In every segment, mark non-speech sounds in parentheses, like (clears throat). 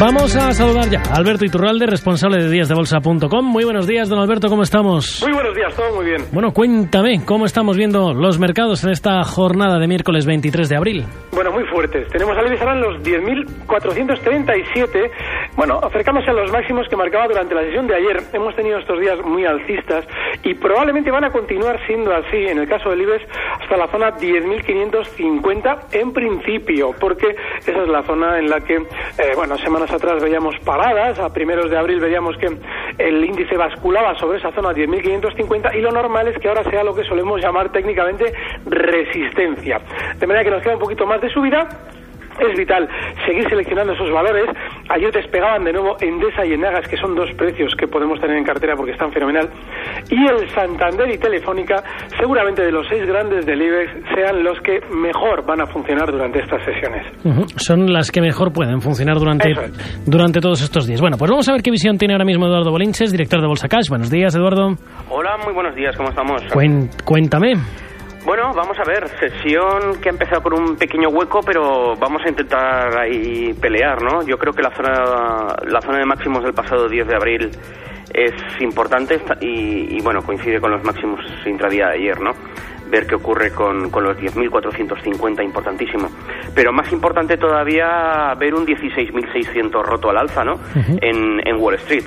Vamos a saludar ya a Alberto Iturralde, responsable de díasdebolsa.com. Muy buenos días, don Alberto, ¿cómo estamos? Muy buenos días, todo muy bien. Bueno, cuéntame, ¿cómo estamos viendo los mercados en esta jornada de miércoles 23 de abril? Bueno, muy fuertes. Tenemos al ahora en los 10.437. Bueno, acercándose a los máximos que marcaba durante la sesión de ayer. Hemos tenido estos días muy alcistas y probablemente van a continuar siendo así, en el caso del IBEX, hasta la zona 10.550 en principio, porque esa es la zona en la que, eh, bueno, semanas atrás veíamos paradas, a primeros de abril veíamos que el índice basculaba sobre esa zona 10.550 y lo normal es que ahora sea lo que solemos llamar técnicamente resistencia. De manera que nos queda un poquito más de subida es vital seguir seleccionando esos valores. Ayer despegaban de nuevo Endesa y Enagas, que son dos precios que podemos tener en cartera porque están fenomenal. Y el Santander y Telefónica, seguramente de los seis grandes del IBEX, sean los que mejor van a funcionar durante estas sesiones. Son las que mejor pueden funcionar durante, durante todos estos días. Bueno, pues vamos a ver qué visión tiene ahora mismo Eduardo Bolinches, director de Bolsa Cash. Buenos días, Eduardo. Hola, muy buenos días, ¿cómo estamos? cuéntame. Bueno, vamos a ver, sesión que ha empezado por un pequeño hueco, pero vamos a intentar ahí pelear, ¿no? Yo creo que la zona, la zona de máximos del pasado 10 de abril es importante y, y bueno, coincide con los máximos intradía de ayer, ¿no? ver qué ocurre con, con los 10.450, importantísimo. Pero más importante todavía ver un 16.600 roto al alza, ¿no? en, en Wall Street.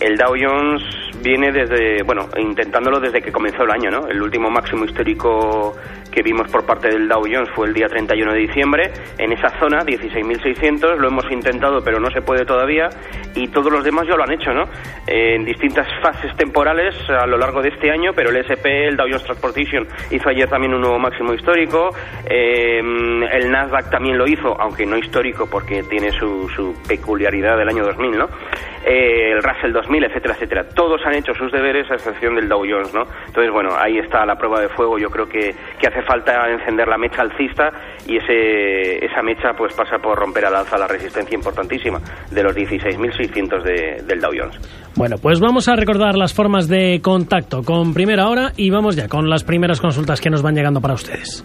El Dow Jones viene desde, bueno, intentándolo desde que comenzó el año, ¿no? El último máximo histórico que vimos por parte del Dow Jones fue el día 31 de diciembre, en esa zona, 16.600, lo hemos intentado pero no se puede todavía, y todos los demás ya lo han hecho, ¿no? En distintas fases temporales a lo largo de este año, pero el SP, el Dow Jones Transportation, hizo ayer también un nuevo máximo histórico, eh, el Nasdaq también lo hizo, aunque no histórico porque tiene su, su peculiaridad del año 2000, ¿no? Eh, el Russell 2000, etcétera, etcétera. Todos han hecho sus deberes a excepción del Dow Jones, ¿no? Entonces, bueno, ahí está la prueba de fuego. Yo creo que, que hace falta encender la mecha alcista y ese, esa mecha pues pasa por romper al alza la resistencia importantísima de los 16.600 de, del Dow Jones. Bueno, pues vamos a recordar las formas de contacto con Primera Hora y vamos ya con las primeras consultas que nos van llegando para ustedes.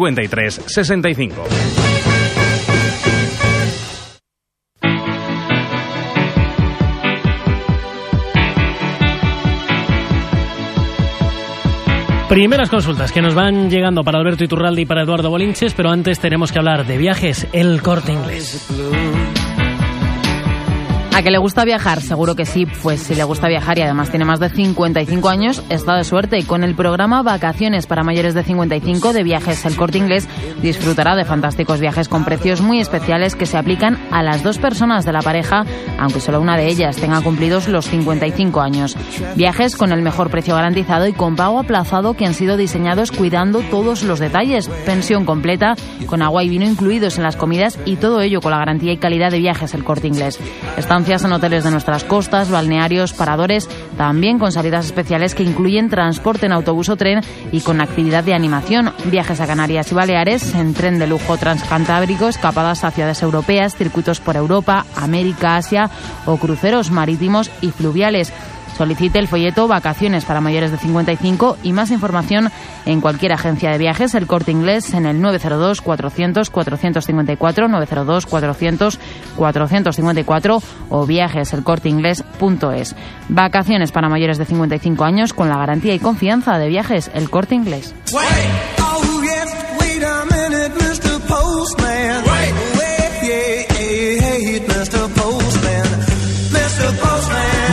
53 65. Primeras consultas que nos van llegando para Alberto Iturralde y para Eduardo Bolinches, pero antes tenemos que hablar de viajes, el corte inglés. ¿A que le gusta viajar? Seguro que sí, pues si le gusta viajar y además tiene más de 55 años, está de suerte. Con el programa Vacaciones para mayores de 55 de Viajes El Corte Inglés, disfrutará de fantásticos viajes con precios muy especiales que se aplican a las dos personas de la pareja, aunque solo una de ellas tenga cumplidos los 55 años. Viajes con el mejor precio garantizado y con pago aplazado que han sido diseñados cuidando todos los detalles. Pensión completa, con agua y vino incluidos en las comidas y todo ello con la garantía y calidad de Viajes El Corte Inglés. Estancia en hoteles de nuestras costas, balnearios, paradores, también con salidas especiales que incluyen transporte en autobús o tren y con actividad de animación, viajes a Canarias y Baleares en tren de lujo transcantábrico, escapadas a ciudades europeas, circuitos por Europa, América, Asia o cruceros marítimos y fluviales. Solicite el folleto Vacaciones para mayores de 55 y más información en cualquier agencia de viajes, el corte inglés en el 902 400 454, 902 400 454 o viajeselcorteinglés.es. Vacaciones para mayores de 55 años con la garantía y confianza de viajes, el corte inglés.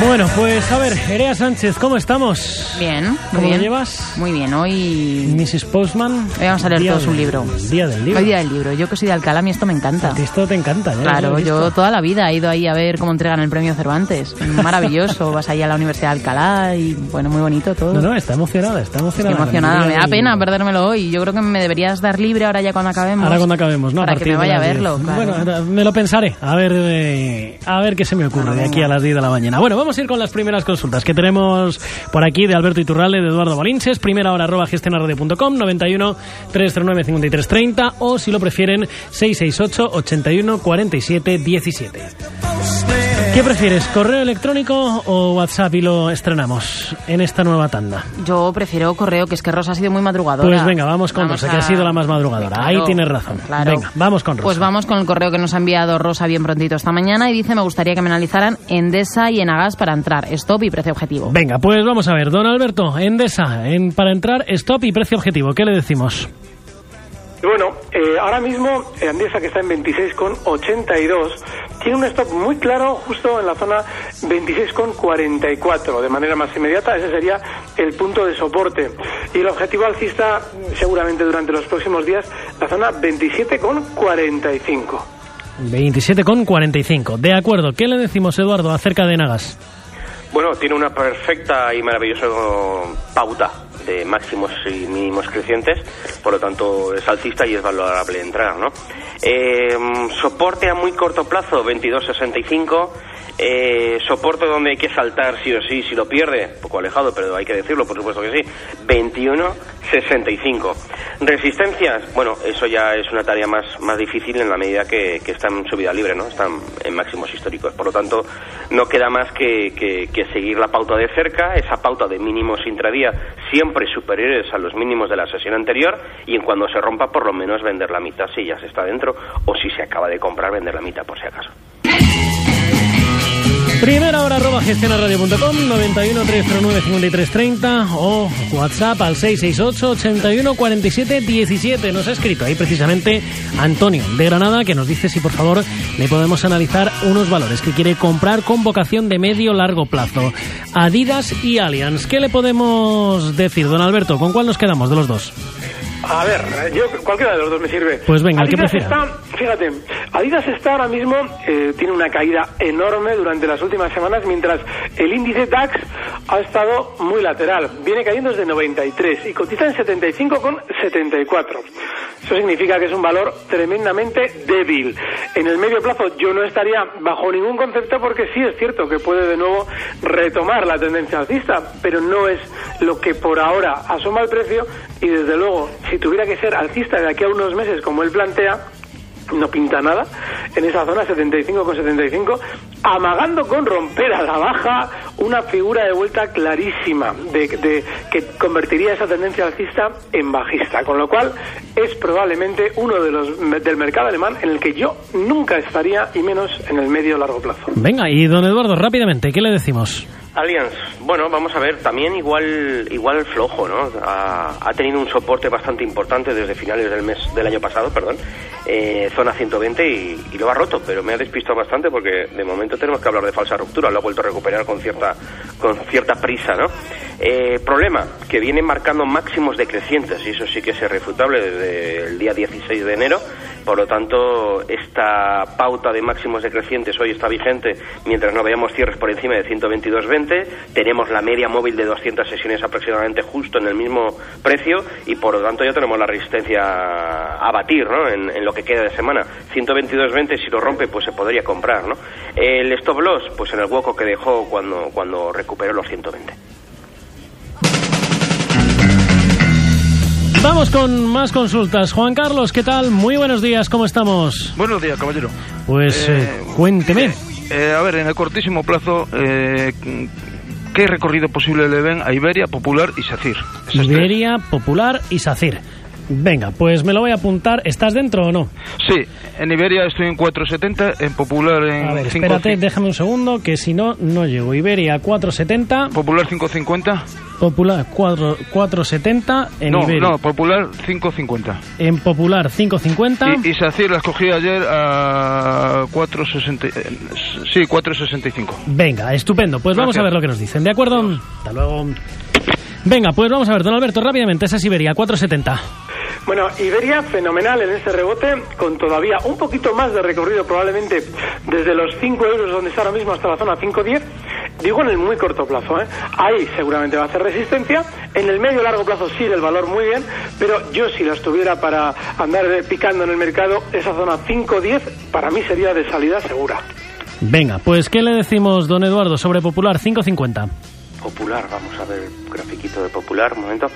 Bueno, pues a ver, Erea Sánchez, ¿cómo estamos? Bien, muy ¿Cómo bien. lo llevas? Muy bien, hoy... Mrs. Postman. Hoy vamos a leer Día todos un del- libro. Día del libro. Hoy día del libro. Yo que soy de Alcalá, a mí esto me encanta. Esto te encanta, ¿eh? Claro, yo toda la vida he ido ahí a ver cómo entregan el premio Cervantes. (laughs) Maravilloso, vas ahí a la Universidad de Alcalá y bueno, muy bonito todo. No, no, está emocionada, está Estoy emocionada. emocionada, Día me da del- pena perdérmelo hoy. Yo creo que me deberías dar libre ahora ya cuando acabemos. Ahora cuando acabemos, ¿no? Para que partir me vaya a las 10. verlo. claro. Bueno, me lo pensaré. A ver, eh, a ver qué se me ocurre de aquí a las 10 de la mañana. Bueno, vamos a ir con las primeras consultas que tenemos por aquí de Alberto Iturralde, de Eduardo Bolinches. Primera hora arroba gestionarradio.com, 91 309 5330 o si lo prefieren 668 81 47 17. ¿Qué prefieres, correo electrónico o WhatsApp y lo estrenamos en esta nueva tanda? Yo prefiero correo, que es que Rosa ha sido muy madrugadora. Pues venga, vamos con Rosa, que ha sido la más madrugadora. Ahí tienes razón. Claro. Venga, vamos con Rosa. Pues vamos con el correo que nos ha enviado Rosa bien prontito esta mañana y dice, me gustaría que me analizaran Endesa y Enagas para entrar. Stop y precio objetivo. Venga, pues vamos a ver, don Alberto, Endesa, en, para entrar, stop y precio objetivo, ¿qué le decimos? Bueno, eh, ahora mismo eh, Andesa, que está en 26,82, tiene un stop muy claro justo en la zona 26,44. De manera más inmediata, ese sería el punto de soporte. Y el objetivo alcista, seguramente durante los próximos días, la zona 27,45. 27,45. De acuerdo, ¿qué le decimos, Eduardo, acerca de Nagas? Bueno, tiene una perfecta y maravillosa pauta de máximos y mínimos crecientes, por lo tanto es alcista y es valorable entrar, ¿no? Eh, soporte a muy corto plazo, 22.65. Eh, soporte donde hay que saltar sí o sí, si lo pierde, poco alejado, pero hay que decirlo, por supuesto que sí, 21.65. Resistencias, bueno, eso ya es una tarea más, más difícil en la medida que, que está en subida libre, ¿no? Están en máximos históricos. Por lo tanto, no queda más que, que- que seguir la pauta de cerca, esa pauta de mínimos intradía siempre superiores a los mínimos de la sesión anterior y en cuando se rompa por lo menos vender la mitad si ya se está dentro o si se acaba de comprar vender la mitad por si acaso. Primera hora arroba gestionarradio.com, 91 309 5330 o WhatsApp al 668 81 47 17. Nos ha escrito ahí precisamente Antonio de Granada que nos dice si por favor le podemos analizar unos valores que quiere comprar con vocación de medio largo plazo. Adidas y Allianz. ¿Qué le podemos decir, don Alberto? ¿Con cuál nos quedamos de los dos? A ver, yo cualquiera de los dos me sirve. Pues venga, Adidas está, fíjate, Adidas está ahora mismo, eh, tiene una caída enorme durante las últimas semanas, mientras el índice DAX ha estado muy lateral. Viene cayendo desde 93 y cotiza en 75,74. Eso significa que es un valor tremendamente débil. En el medio plazo yo no estaría bajo ningún concepto porque sí es cierto que puede de nuevo retomar la tendencia alcista, pero no es lo que por ahora asoma el precio y desde luego si tuviera que ser alcista de aquí a unos meses como él plantea, no pinta nada en esa zona 75,75 amagando con romper a la baja una figura de vuelta clarísima de- que convertiría esa tendencia alcista en bajista con lo cual es probablemente uno de los del mercado alemán en el que yo nunca estaría y menos en el medio largo plazo Venga, y don Eduardo, rápidamente, ¿qué le decimos? Allianz, bueno, vamos a ver, también igual igual flojo, ¿no? Ha, ha tenido un soporte bastante importante desde finales del mes del año pasado, perdón, eh, zona 120 y, y lo ha roto, pero me ha despistado bastante porque de momento tenemos que hablar de falsa ruptura, lo ha vuelto a recuperar con cierta con cierta prisa, ¿no? Eh, problema, que viene marcando máximos decrecientes y eso sí que es irrefutable desde el día 16 de enero, por lo tanto esta pauta de máximos decrecientes hoy está vigente mientras no veamos cierres por encima de 122.20, tenemos la media móvil de 200 sesiones aproximadamente justo en el mismo precio y por lo tanto ya tenemos la resistencia a batir, ¿no? En, lo que queda de semana. 122.20 si lo rompe pues se podría comprar, ¿no? El stop loss pues en el hueco que dejó cuando cuando recuperó los 120. Vamos con más consultas. Juan Carlos, ¿qué tal? Muy buenos días, ¿cómo estamos? Buenos días, caballero. Pues eh, Eh, cuénteme. Eh, a ver, en el cortísimo plazo, eh, ¿qué recorrido posible le ven a Iberia, Popular y Sacir? Iberia, Popular y SACIR. Venga, pues me lo voy a apuntar. ¿Estás dentro o no? Sí, en Iberia estoy en 4.70, en Popular en A ver, 5, espérate, déjame un segundo, que si no, no llego. Iberia 470, Popular 5.50. Popular 4, 470, en no, Iberia. no, Popular 5.50. En Popular 550. Y, y SACIR la escogí ayer a 4.60. eh, Sí, 4.65. Venga, estupendo. Pues vamos Gracias. a ver lo que nos dicen, ¿de acuerdo? Hasta luego. Venga, pues vamos a ver, don Alberto, rápidamente, esa es Iberia 470. Bueno, Iberia fenomenal en este rebote, con todavía un poquito más de recorrido, probablemente desde los 5 euros donde está ahora mismo hasta la zona 5.10. Digo en el muy corto plazo, ¿eh? Ahí seguramente va a hacer resistencia. En el medio largo plazo sigue el valor muy bien, pero yo si la estuviera para andar picando en el mercado, esa zona 5.10 para mí sería de salida segura. Venga, pues ¿qué le decimos, don Eduardo, sobre Popular 550? Popular, vamos a ver el grafiquito de Popular, un momento.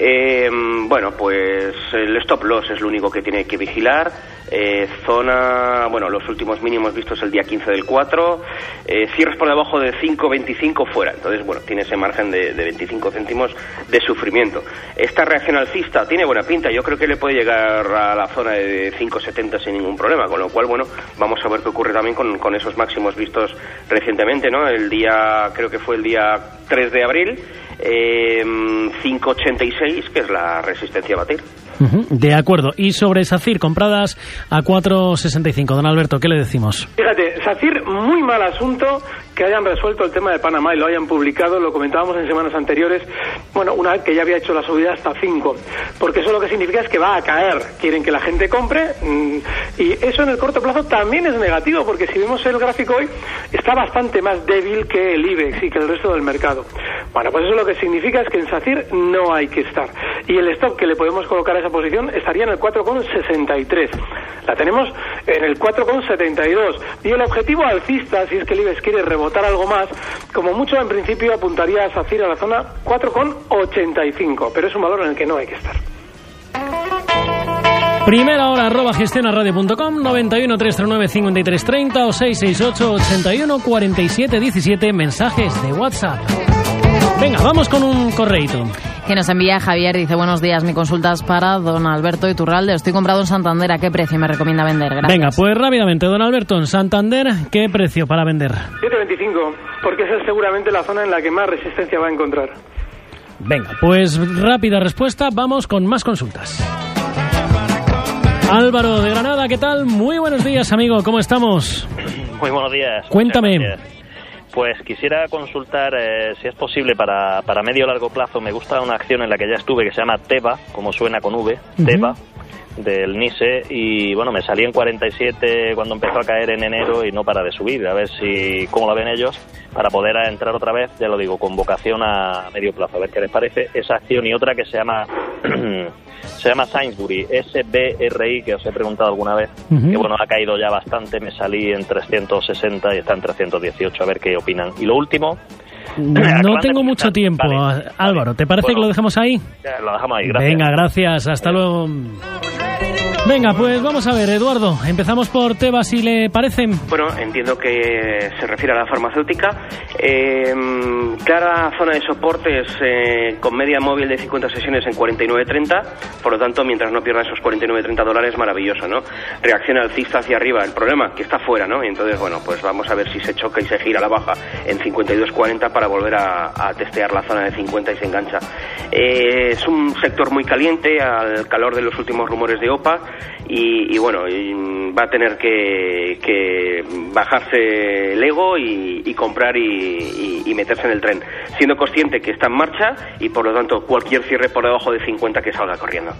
Eh, bueno, pues el stop loss es lo único que tiene que vigilar. Eh, zona, bueno, los últimos mínimos vistos el día 15 del 4. Eh, cierres por debajo de 5,25 fuera. Entonces, bueno, tiene ese margen de, de 25 céntimos de sufrimiento. Esta reacción alcista tiene buena pinta. Yo creo que le puede llegar a la zona de 5,70 sin ningún problema. Con lo cual, bueno, vamos a ver qué ocurre también con, con esos máximos vistos recientemente, ¿no? El día, creo que fue el día 3 de abril. Eh, 5,86, que es la resistencia a batir. Ujú, De acuerdo. Y sobre SACIR, compradas a 4.65. Don Alberto, ¿qué le decimos? Fíjate, SACIR, muy mal asunto que hayan resuelto el tema de Panamá y lo hayan publicado, lo comentábamos en semanas anteriores, bueno, una que ya había hecho la subida hasta 5, porque eso lo que significa es que va a caer, quieren que la gente compre, mm, y eso en el corto plazo también es negativo, porque si vemos el gráfico hoy, está bastante más débil que el IBEX y que el resto del mercado. Bueno, pues eso lo que significa es que en SACIR no hay que estar, y el stop que le podemos colocar a esa posición estaría en el 4,63. La tenemos en el 4,72. Y el objetivo alcista, si es que el IBEX quiere rebotar algo más, como mucho en principio apuntaría a SACIR a la zona 4,85. Pero es un valor en el que no hay que estar. Primera hora, arroba gestionaradio.com, 91 339 5330 o 668 81 47 17, mensajes de WhatsApp. Venga, vamos con un correíto. Que nos envía Javier, dice buenos días, mi consulta es para don Alberto Iturralde. Estoy comprado en Santander, ¿a qué precio me recomienda vender? Gracias. Venga, pues rápidamente, don Alberto, en Santander, ¿qué precio para vender? 7,25, porque esa es seguramente la zona en la que más resistencia va a encontrar. Venga, pues rápida respuesta, vamos con más consultas. Álvaro de Granada, ¿qué tal? Muy buenos días, amigo, ¿cómo estamos? Muy buenos días. Cuéntame. Pues quisiera consultar eh, si es posible para, para medio o largo plazo. Me gusta una acción en la que ya estuve que se llama Teba, como suena con V, Ujú. Teba, del NISE. Y bueno, me salí en 47 cuando empezó a caer en enero y no para de subir. A ver si cómo lo ven ellos para poder entrar otra vez, ya lo digo, con vocación a medio plazo. A ver qué les parece esa acción y otra que se llama. Se llama Sainsbury, SBRI, que os he preguntado alguna vez, que bueno, ha caído ya bastante, me salí en 360 y está en 318, a ver qué opinan. Y lo último, (clears throat) No Acaban de tengo mucho tiempo. Vale, Álvaro, ¿te parece Bueno. que lo dejamos ahí? lo dejamos ahí, gracias. Venga, gracias. Hasta luego. Venga, pues vamos a ver, Eduardo. Empezamos por Teba, si le parece. Bueno, entiendo que se refiere a la farmacéutica. Eh, clara zona de soportes eh, con media móvil de 50 sesiones en 49.30. Por lo tanto, mientras no pierda esos 49.30 dólares, maravilloso, ¿no? Reacción alcista hacia arriba. El problema, que está fuera, ¿no? Y entonces, bueno, pues vamos a ver si se choca y se gira a la baja en 52.40 para volver a, a testear la zona de 50 y se engancha. Eh, es un sector muy caliente al calor de los últimos rumores de Y, bueno, y, va a tener que, bajarse el ego y, y comprar y meterse en el tren, siendo consciente que está en marcha y por lo tanto cualquier cierre por debajo de 50 que salga corriendo.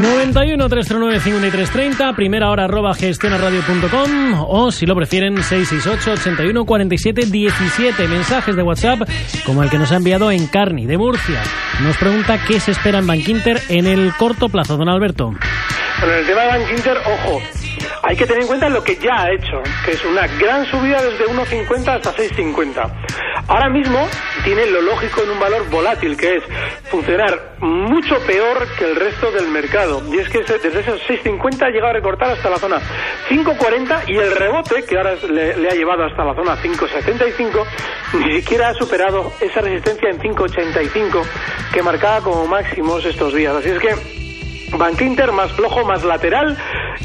91 339 5330, primera hora arroba gestionaradio.com o si lo prefieren 668 81 47 17 mensajes de WhatsApp como el que nos ha enviado en Carni de Murcia. Nos pregunta qué se espera en Bankinter en el corto plazo, don Alberto. Bueno, en el tema de Bank Inter, ojo, hay que tener en cuenta lo que ya ha hecho, que es una gran subida desde 1,50 hasta 6,50. Ahora mismo tiene lo lógico en un valor volátil, que es funcionar mucho peor que el resto del mercado. Y es que desde esos 6.50 ha llegado a recortar hasta la zona 5.40 y el rebote, que ahora le, le ha llevado hasta la zona 5.75, ni siquiera ha superado esa resistencia en 5.85 que marcaba como máximos estos días. Así es que Bank Inter más flojo, más lateral.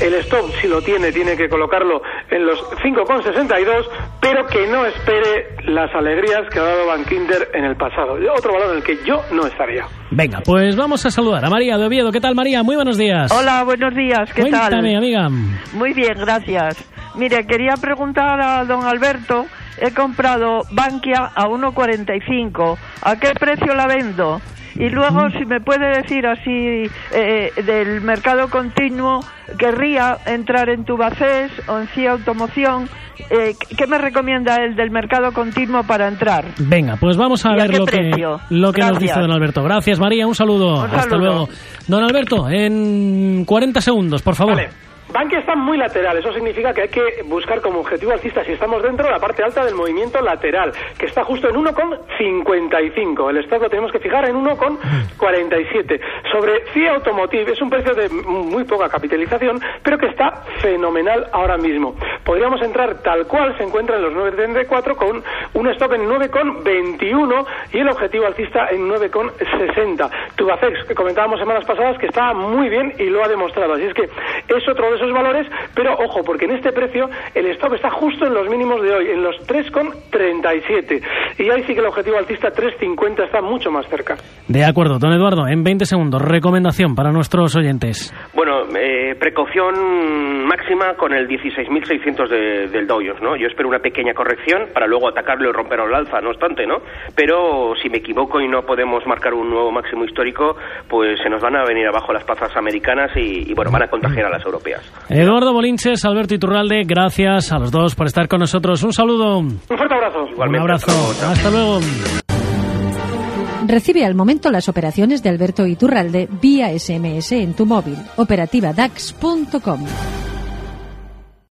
El stop, si lo tiene, tiene que colocarlo en los 5,62, pero que no espere las alegrías que ha dado Bank Inter en el pasado. Otro valor en el que yo no estaría. Venga, pues vamos a saludar a María de Oviedo. ¿Qué tal, María? Muy buenos días. Hola, buenos días. ¿Qué Cuéntame, tal? amiga. Muy bien, gracias. Mire, quería preguntar a don Alberto. He comprado Bankia a 1,45. ¿A qué precio la vendo? Y luego, si me puede decir así, eh, del mercado continuo, querría entrar en Tubacés o en CIA Automoción. Eh, ¿Qué me recomienda el del mercado continuo para entrar? Venga, pues vamos a ¿Y a ver lo que, lo que nos dice don Alberto. Gracias, María. Un saludo. Un Hasta luego. Don Alberto, en 40 segundos, por favor. Vale. Bankia está muy lateral, eso significa que hay que buscar como objetivo alcista, si estamos dentro, la parte alta del movimiento lateral, que está justo en 1,55. El stop lo tenemos que fijar en 1,47. Sobre FIA Automotive es un precio de muy poca capitalización, pero que está fenomenal ahora mismo. Podríamos entrar tal cual se encuentra en los 9,34 con un stop en 9,21 y el objetivo alcista en 9,60. Tubacex, que comentábamos semanas pasadas, que está muy bien y lo ha demostrado. Así es que es otro de esos valores, pero ojo, porque en este precio el stop está justo en los mínimos de hoy, en los 3,37. Y ahí sí que el objetivo altista 3,50 está mucho más cerca. De acuerdo, don Eduardo, en 20 segundos, recomendación para nuestros oyentes. Bueno, eh, precaución máxima con el 16.600 de, del Dow Jones, ¿no? Yo espero una pequeña corrección para luego atacarlo y romperlo al alza, no obstante, ¿no? Pero si me equivoco y no podemos marcar un nuevo máximo histórico, pues se nos van a venir abajo las plazas americanas y, y, bueno, van a contagiar a las europeas. Eduardo Bolinches, Alberto Iturralde, gracias a los dos por estar con nosotros. Un saludo. Un fuerte abrazo. Un abrazo. Hasta luego. Recibe al momento las operaciones de Alberto Iturralde vía SMS en tu móvil. Operativa DAX.com.